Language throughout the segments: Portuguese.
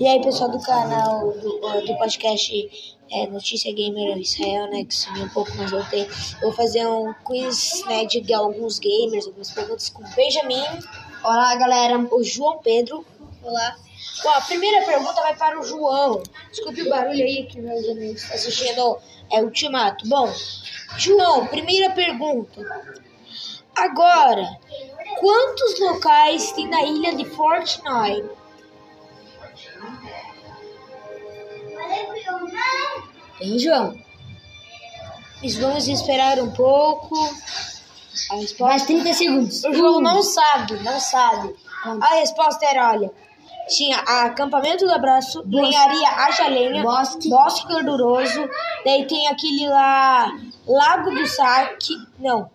E aí, pessoal do canal, do, do podcast é, Notícia Gamer Israel, né, que sumiu um pouco, mas voltei. Vou fazer um quiz, né, de alguns gamers, algumas perguntas com o Benjamin. Olá, galera. O João Pedro. Olá. Bom, a primeira pergunta vai para o João. Desculpe o barulho aí que meus amigos estão assistindo é Ultimato. Bom, João, primeira pergunta. Agora, quantos locais tem na ilha de Fortnite? Tem, João. Mas vamos esperar um pouco. A resposta... Mais 30 segundos. O João não sabe, não sabe. A resposta era, olha, tinha acampamento do abraço, lenharia haja lenha, Bosque. bosque gorduroso, daí tem aquele lá, Lago do Saque, não,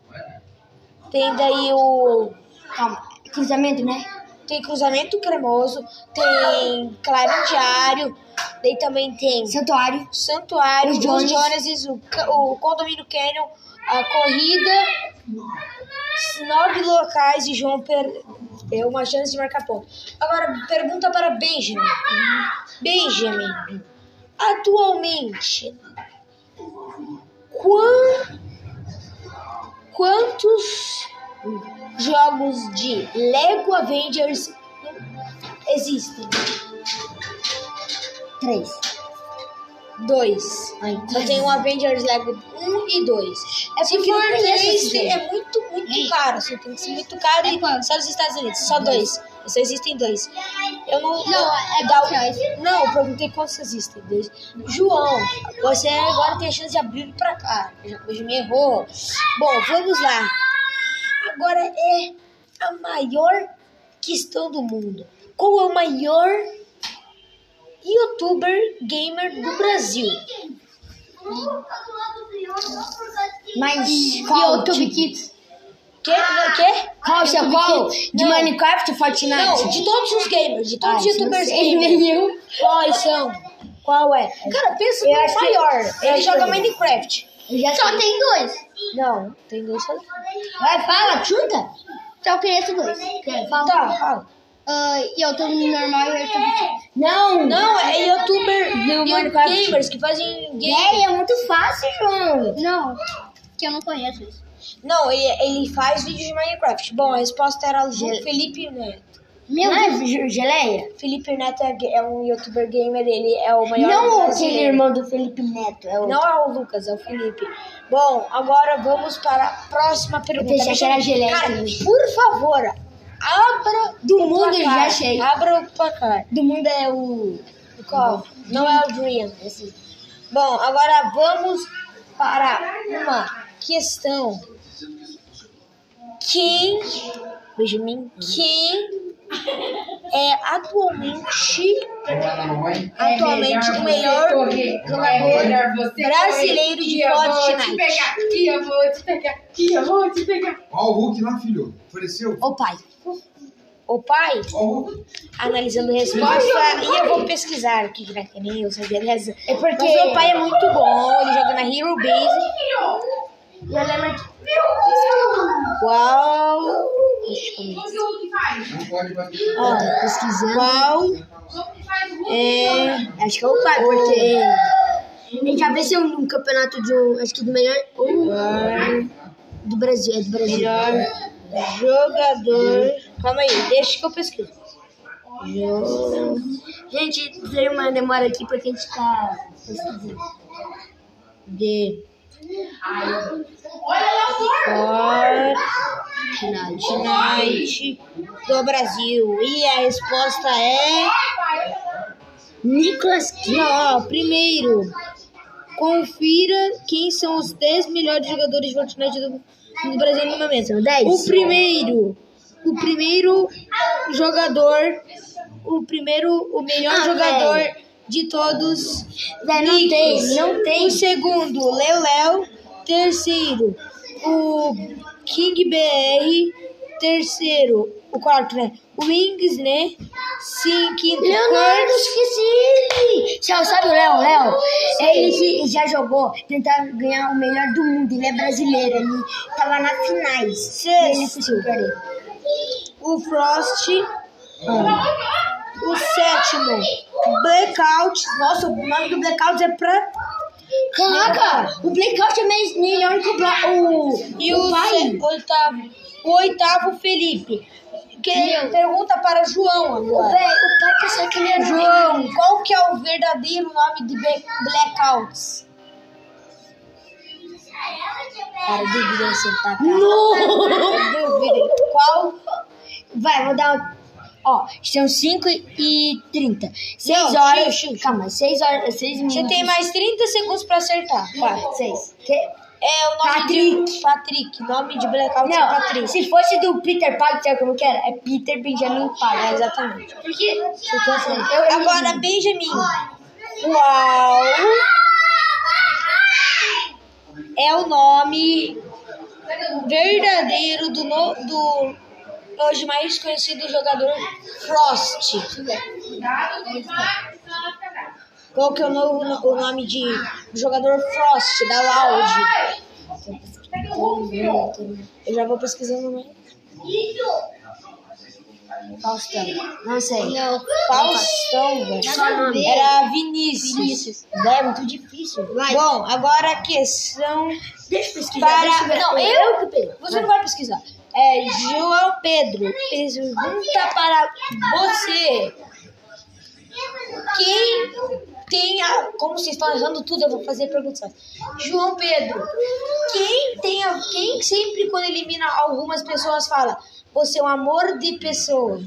tem daí o, Calma. Cruzamento, né? Tem cruzamento cremoso, tem clarim diário, daí também tem Santuário. santuário, Os Jones. Joneses, o, o condomínio Canyon, a corrida, nove locais e João perdeu uma chance de marcar ponto. Agora, pergunta para Benjamin. Benjamin, atualmente, quan- quantos jogos de Lego Avengers existem? Três. Dois. Ai, Só tem um Avengers Lego 1 e 2. É porque o três, 3 dois. é muito, muito caro. Assim, tem que ser muito caro É e quanto? só nos Estados Unidos. Só dois. Só existem dois. Eu não. Não, eu- é quantos reais? Não, eu perguntei quantos existem. Dois. João, você agora tem a chance de abrir pra cá. Já hoje me errou. Bom, vamos lá. Agora é a maior questão do mundo. Qual é o maior youtuber gamer do Brasil? Mas qual? YouTube Kids. Que? Que? Qual? Seu qual? De Não. Minecraft ou Fortnite? Não, de todos os gamers, de todos os Ah, youtubers gamers. Quais são? Qual é? Cara, pensa no maior. Ele joga Minecraft. Só tem dois. Não, tem dois só. Vai, fala, chuta. Só conheço dois. Fala. Tá, fala. Ah, eu tô no normal e eu tô Não, Não, é youtuber Do Minecraft. gamers que fazem game. É, é muito fácil, João. Não, que eu não conheço isso. Não, ele, ele faz vídeos de Minecraft. Bom, a resposta era o Felipe Neto. Meu Deus. É geleia? Felipe Neto é, é um youtuber gamer, ele é o maior Não aquele irmão do Felipe Neto. É o... Não é o Lucas, é o Felipe. Bom, agora vamos para a próxima pergunta. pensei que era geleia Cara, também. por favor, abra Do o mundo eu placar. já achei. Abra o placar. Do mundo é o... Qual? Não é o Dream. Esse. Bom, agora vamos para uma questão. Quem, Benjamin, quem é atualmente atualmente o melhor jogador brasileiro de Fortnite? E eu vou te pegar, e eu vou te pegar. Ó o Hulk lá, filho. Ofereceu. O pai. O pai, o analisando a resposta, e eu vou pesquisar aqui, já que nem eu sabia dessa. É porque- o pai é muito bom, ele joga na Hero Base. E eu lembro que... Qual? Bater. Ó, pesquisando. qual é Acho que é o pai, porque... Ele já venceu um campeonato de um... Acho que do melhor... um do Brasil, é do Brasil. melhor jogador? Calma aí, deixa que eu pesquiso. Jo- Gente, veio uma demora aqui porque a gente tá pesquisando. De Olha lá, amor. Fortnite do Brasil. E a resposta é. Nicolas ó, primeiro, confira quem são os 10 melhores jogadores de Fortnite do, do Brasil no momento. São 10? O primeiro, o primeiro jogador, o primeiro, o melhor Ah, jogador velho. de todos. Não tem, não tem. O segundo, Léo Léo. Terceiro, o King BR. Terceiro, o quarto, né? O Wings, né? Sim, quinto, Leonardo, esqueci ele! Sabe o Léo? Léo? Ele já jogou, tentar ganhar o melhor do mundo. Ele é brasileiro, ele tava na finais. Ele Sexto, perder. o Frost. O sétimo, Blackout. Nossa, o nome do Blackout é pra. Caraca, o Blackout é melhor que o, o, E o o, pai. oitavo, o oitavo, Felipe. Que Meu. pergunta para João agora. Véi, o pai pensou que ele era João, qual que é o verdadeiro nome de Blackouts? Cara, dúvida sentar, cara. Dúvida. Qual? Vai, vou dar. Ó, são 5 e 30. 6 Não, horas. xiu, xiu. Calma, 6 horas. 6 minutos. Você tem mais 30 segundos pra acertar. Vai. 6. Que... É o nome Patrick. de Patrick. Nome de Blackout é Não, Patrick. se fosse do Peter Parker, sabe como que era? É Peter Benjamin É, Parker. exatamente. Porque. Eu, Agora, Benjamin. Qual é o nome verdadeiro do, no- do hoje mais conhecido jogador Frost? Qual que é o, novo, o nome de do jogador Frost da Loud? Eu já vou pesquisando mais. Faustão. Não sei. Não, Faustão, velho. Era Vinícius. É muito difícil. Vai. Bom, agora a questão deixa eu pesquisar. para. deixa eu. Não, eu eu. que pego. Você não vai pesquisar. É João Pedro. Pergunta para você. Quem tem a. Como vocês estão errando tudo, eu vou fazer perguntas. João Pedro. Quem tem a. Quem sempre, quando elimina algumas pessoas, fala. Você é um amor de pessoa.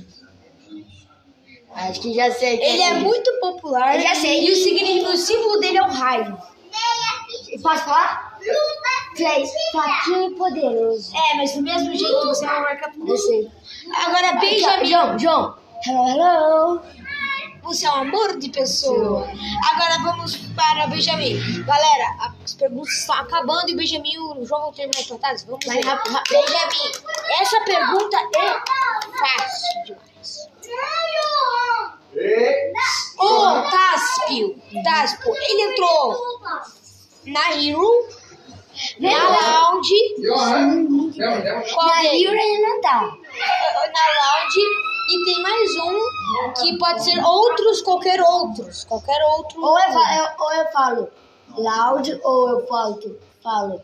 Acho que já sei. Ele é muito popular. Eu já sei. E o, significado, o símbolo dele é um raio. Posso falar? Três. Fraquinho e poderoso. É, mas do mesmo jeito você não marca tudo. Eu sei. Agora, Benjamin. João, João. Hello, hello. Você é um amor de pessoa. Agora vamos para o Benjamin. Galera, as perguntas estão acabando e o Benjamin e o João vão terminar. Vamos Vai ver. rápido, rápido. Benjamin, essa pergunta é fácil demais. O Taspio, Taspio, ele entrou na Hero, na Lounge, qual Na? Hero ele não tá. na Lounge e tem mais um que pode ser outros, qualquer outros, qualquer outro. Ou eu, eu- ou eu falo loud, ou eu falo, falo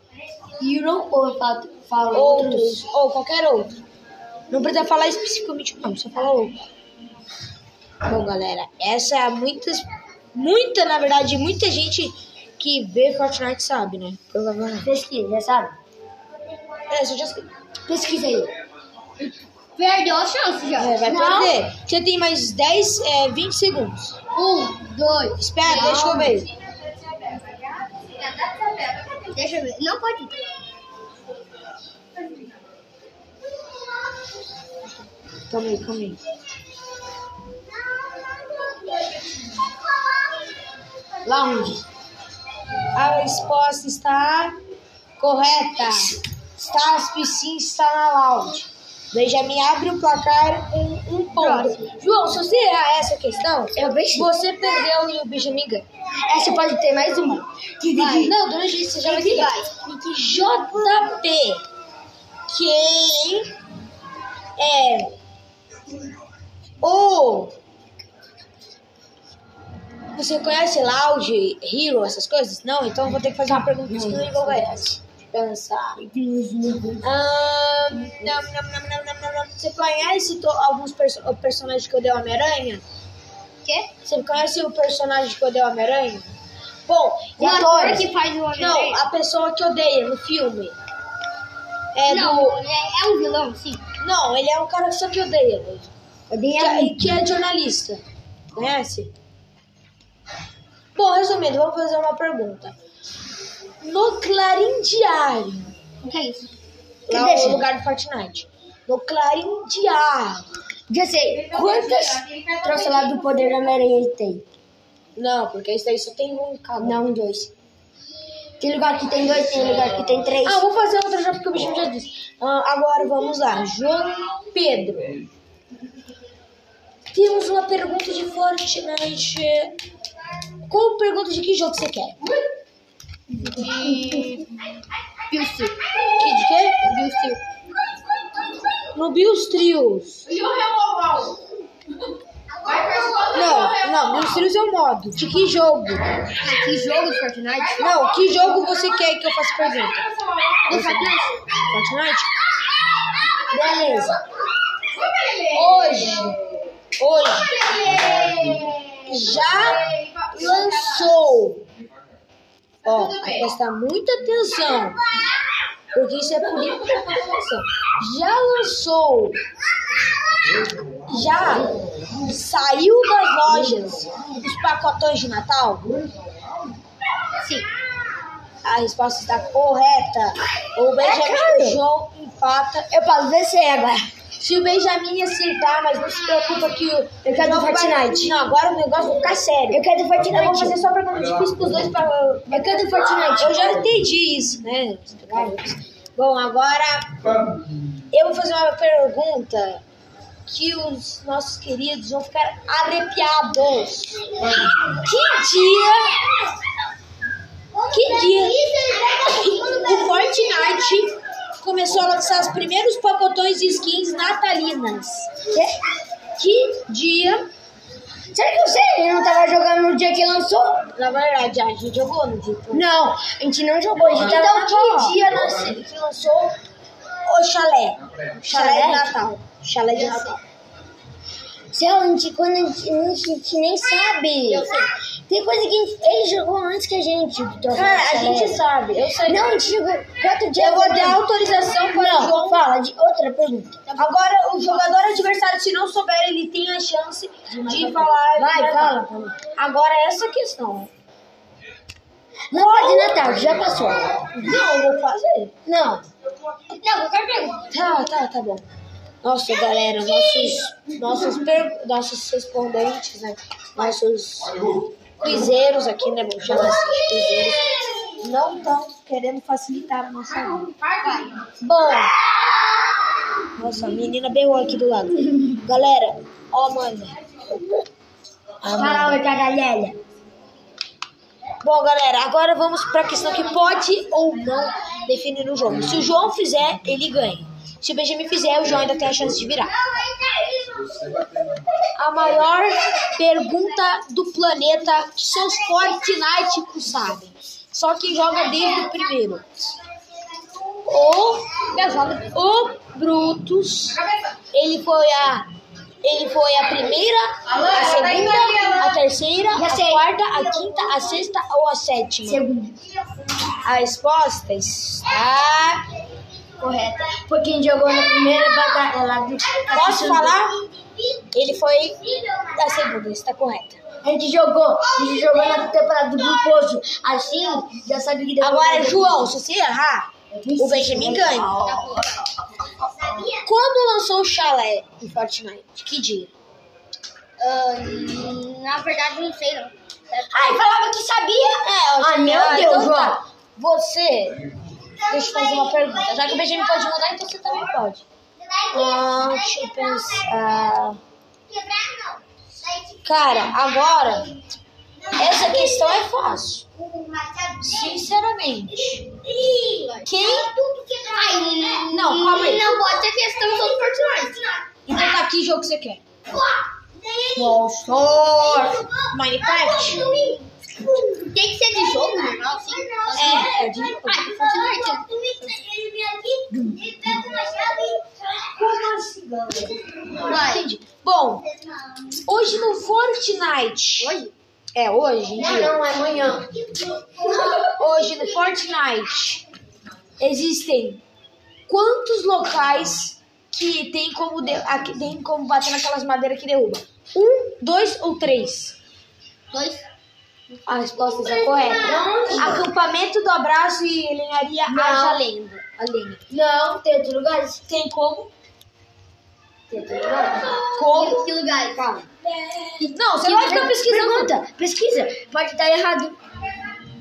hero, ou eu falo, falo outros ou qualquer outro. Não precisa falar especificamente não, só falar outro. Bom, galera, essa é muitas, muita, na verdade, muita gente que vê Fortnite sabe, né? Provavelmente. Pesquisa, já sabe? É, você já Pesquisa aí. Perdeu a chance já. é, vai não. perder. Você tem mais 10, é, 20 segundos. Um, dois. Espera, deixa eu ver. Deixa eu ver. Não pode. Calma aí, calma aí. Lounge. A resposta está correta. Stasp sim está na lounge. Benjamin abre o placar com um ponto. João, se você errar essa questão, Eu vejo. você perdeu e o Benjamin ganha. Essa pode ter mais uma. Vai. Não, durante isso você já vai ter. JP. Quem é o. Você conhece Loud, Hero, essas coisas? Não? Então vou ter que fazer uma pergunta que não envolve essa. Pensar. Ah, não, não, não, não, não, não, não. Você conhece alguns perso personagens que eu dei Homem-Aranha? Quê? Você conhece o personagem que eu dei Homem-Aranha? Bom, O ator que faz o Não, a pessoa que odeia no filme. É do. é, é um vilão, sim. Não, ele é um cara só que odeia. Que Odeia é, que é jornalista. Conhece? Bom, resumindo, vamos fazer uma pergunta. No Clarim Diário, O que é isso? lá deixa? no lugar do Fortnite. No Clarim Diário. Já sei. Quantas troças lá do poder da Homem-Aranha ele tem? Não, porque isso aí só tem um cara. Não, dois. Tem lugar que tem dois, tem lugar que tem três. Ah, vou fazer outra já porque o bicho já disse. Ah, agora vamos lá. João Pedro. Temos uma pergunta de Fortnite. Qual pergunta de que jogo você quer? De. Pilsteel. Que, de quê? Pilsteel. No Bills Trios. E o removal? Não, não, me ensina o seu modo. De que jogo? Que jogo de Fortnite? Não, que jogo você quer que eu faça pergunta? Do Fortnite? Fortnite? Beleza. Hoje, hoje, já lançou. Ó, vai prestar muita atenção. Porque isso é por isso que eu presto atenção. Já lançou. Já saiu das lojas os pacotões de Natal? Sim. A resposta está correta. O Benjamin João empata. Eu posso ver se é agora. Se o Benjamin acertar, mas não se preocupa que o. Eu quero do Fortnite. Não, agora o negócio vai ficar sério. Eu quero do Eu vou Fortnite. fazer só pergunta difícil pros dois pra. Eu quero do Fortnite. Eu já entendi isso, né? Bom, agora eu vou fazer uma pergunta que os nossos queridos vão ficar arrepiados. Que dia. Que dia o Fortnite começou a lançar os primeiros pacotões de skins natalinas? Que dia Será que você não tava jogando no dia que lançou? Na verdade, a gente jogou no dia. que- Não, a gente não jogou, a gente Então, que dia nasce, que lançou o chalé? Chalé Chalé? de Natal. Chalé de Natal. Céu, a gente, quando a gente, a gente nem sabe. Eu sei. Tem coisa que gente, ele jogou antes que a gente. Vitor. Cara, a gente sabe. Eu sei. Não, gente jogou quatro dias. Eu vou dar autorização para o Não, João. fala de outra pergunta. Agora, o jogador adversário, se não souber, ele tem a chance de falar. Vai, fala. fala. Agora, essa questão. Não de Natal, já passou. Não, eu vou fazer. Não. Não, qualquer pergunta. Tá, tá, tá bom. Nossa, galera, nossos, nossos, nossos respondentes, né? Nossos quizeiros aqui, né? Vamos chamar assim de quizeiros. Não estão querendo facilitar a nossa vida. Bom. Nossa, a menina berrou aqui do lado. Galera, ó, mano. Fala galera. Bom, galera, agora vamos para a questão que pode ou não definir o jogo. Se o João fizer, ele ganha. Se o Benjamin fizer, o João ainda tem a chance de virar. A maior pergunta do planeta que só os Fortnite sabem. Só quem joga desde o primeiro. O, o Brutus, ele foi a ele foi a primeira, a segunda, a terceira, a quarta, a quinta, a sexta ou a sétima? Segunda. A resposta está. Correta. Porque a gente jogou na primeira batalha lá do. Posso falar? Ele foi a segunda, está correta. A gente jogou, a gente jogou na temporada do Gruposo. Assim, já sabe que depois. Agora, João, se você errar, o Benjamin ganha. Quando lançou o chalé em Fortnite? Que dia? na verdade, não sei não. Ai, falava que sabia. É, eu Ah, meu Deus, então João. tá. Você. Deixa eu fazer uma pergunta. Já que o Benjamin pode mudar, então você também pode. Ah, deixa eu pensar. Cara, agora, essa questão é fácil. Sinceramente. Quem. Não, calma aí. Não pode ter questão só do Fortnite. Então tá aqui o jogo que você quer. Monstro. Minecraft? Tem que normal, assim? É, é de. Ah, de Fortnite. Vai. Entendi. Bom, hoje no Fortnite. Hoje? É, hoje em dia. Não, é amanhã. Hoje no Fortnite existem quantos locais que tem como, de, aqui, tem como bater naquelas madeiras que derruba? Um, dois ou três? Dois. A resposta está correta. Acampamento do abraço e lenharia Não. haja lenda. A lenha. Não, tem outro lugar? Tem como? Tem outro lugar? Como? Que lugar? Calma. Não, você vai ficar pesquisando. Pergunta, pesquisa. Pode estar errado.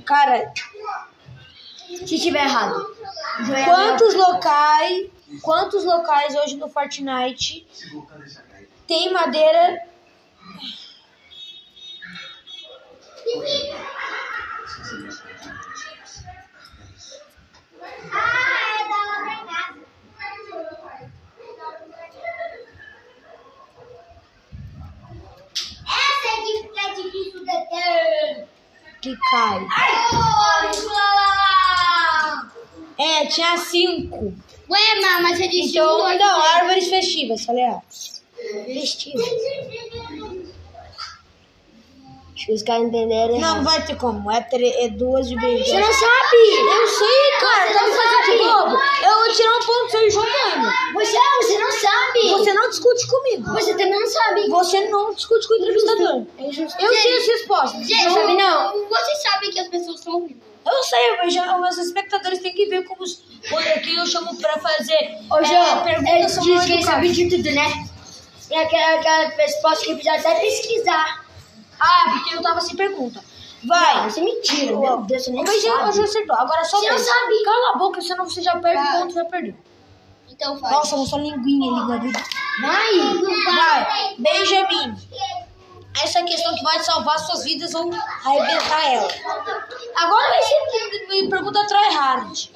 Cara, Se tiver errado. quantos locais, quantos locais hoje no Fortnite tem madeira que cai. É, tinha cinco. Ué, mas você disse. Então, árvores festivas, falei, ó. Festivas. Os caras entenderam Não, não errado. vai ter como. É, tre- é duas de beijo. Você não sabe! Eu sei, cara. Tá me fazendo de bobo. Eu vou tirar um ponto seu jogando. Você, você não sabe! Você não discute comigo. Você também não sabe! Você não discute com o entrevistador. Eu sei as respostas. Gente, Não sabe não? Você sabe que as pessoas estão ouvindo. Eu sei, mas já, os meus espectadores têm que ver como os, que eu chamo pra fazer Ô, é, João, perguntas ele sobre que educar. sabe de tudo, né? E aquela, aquela resposta que precisa até pesquisar. Ah, porque eu tava sem pergunta. Vai. Isso é mentira, meu Deus, você nem Mas sabe. já acertou. Agora só Você não sabe. Cala a boca, senão você já perde Vai. ponto e vai perder. Então faz. Nossa, mostrou linguinha ali, Gabi. Vai! Vai, Benjamin. Essa é a questão que vai salvar suas vidas ou arrebentar ela. Agora vai ser pergunta tryhard.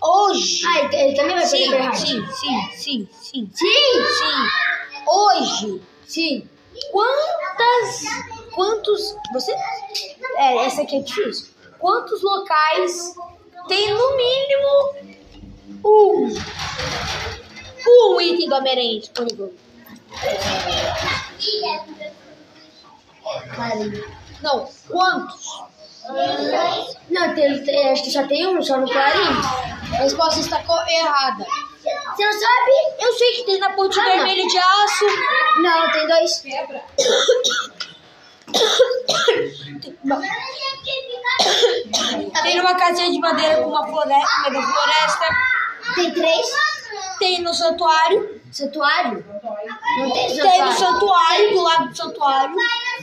Hoje. Ah, ele também vai Sim, errar. sim, sim, sim, sim. Sim! Sim. Hoje. Sim! Quantas. Quantos. Você. É, essa aqui é difícil. Quantos locais tem no mínimo um. Um item do Homem-Aranha? Não, quantos? Não, tem, acho que só tem um, só no Clarim. A resposta está errada. Você não sabe? Eu sei que tem na ponte Ah, não. vermelha de aço. Não, tem dois. Tem numa casinha de madeira com uma floresta, floresta. Tem três. Tem no santuário. Santuário? Não tem Tem santuário. no santuário, do lado do santuário.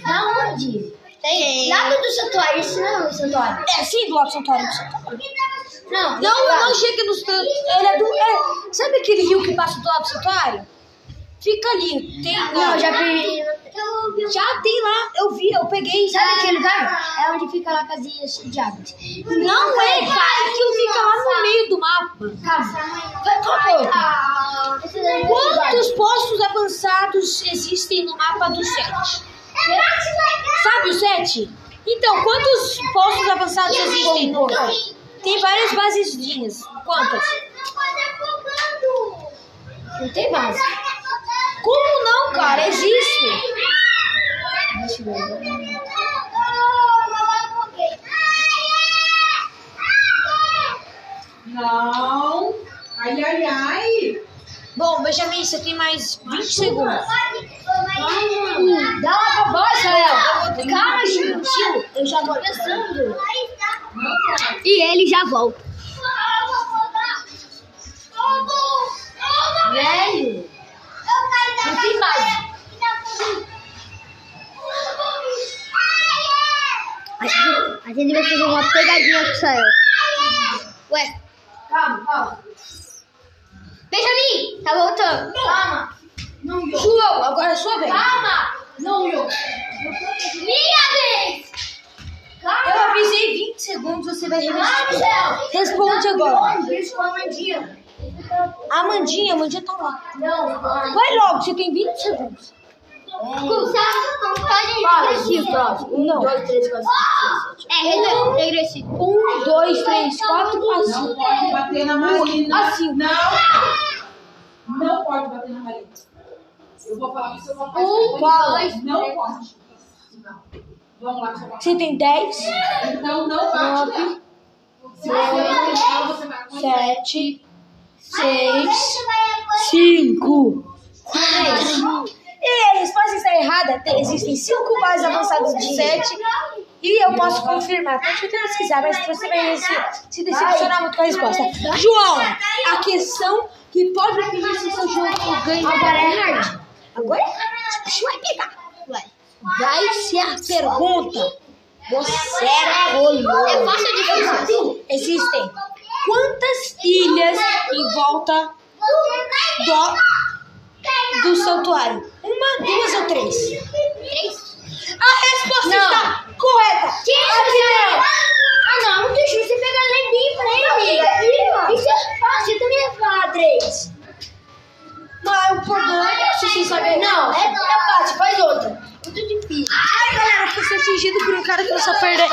Da onde? Tem. Lado do santuário, isso não é o santuário. É, sim, do lado do santuário. do santuário. Não, Não, não chega no santuário. Ele é do. É, sabe aquele rio que passa do lado do santuário? Fica ali. Tem lá. Não, já perdi. Já tem lá. Eu vi, eu peguei. Sabe aquele lugar? É onde fica lá a casinha de árvores. Não é, cara. Aquilo fica lá no meio do mapa. Calma. Vai, qual que é daí é. Quantos postos avançados existem no mapa do 7? Sabe o 7? Então, quantos postos avançados existem no Tem várias basezinhas. Quantas? Não tem base. Como não, cara? Existe. Deixa eu ver. Não. Ai, ai, ai. Bom, Benjamin, você tem mais 20 segundos. Dá pra baixo, Léo. Calma. Chico, eu já vou pensando. E ele já volta. Velho. Não tem base. A gente, a gente vai fazer uma pegadinha com o Sael. Ué. Calma, calma. Benjamin, tá voltando. Calma. Não. João, agora é sua vez. Calma. Não, Yo. Minha vez. Eu avisei 20 segundos, você vai responder. Céu. Responde agora. Beijo com a Amandinha. A Amandinha, a Amandinha tá lá. Não, Vai logo, você tem 20 segundos. Fala, Chico. Um, Não. dois, três, quatro, cinco, seis, sete. É, regressivo. Um, dois, três, quatro, Não assim. pode bater na Marina. Assim. Não. Não pode bater na Marina. Eu vou falar pro seu papai. Um, dois, Não pode. Não. Vamos lá. Você tem 10, Então não bate. Se você não você vai apanhar. 7, 6, 5, 4. E a resposta está errada. Tem- Existem 5 bases avançadas de 7. E eu posso confirmar. Pode até pesquisar, mas você vai se, se decepcionar muito com a resposta. João, a questão que pode definir se seu jogo ganha. Agora é hard. Agora é hard. Bicho vai pegar. Vai. Ser a pergunta. Você é rolou. É fácil ou difícil? Existem quantas ilhas em volta do, do santuário? Uma, duas ou três? Três. A resposta Não. está correta. Quem Ah, não, não deixa você pegar lembrinho pra ele. Isso é fácil, também ia falar três. Mas o problema é se você saber. Não, é, é fácil, faz outra. Muito difícil. Ai, galera, que você atingido por um cara que não sabe perder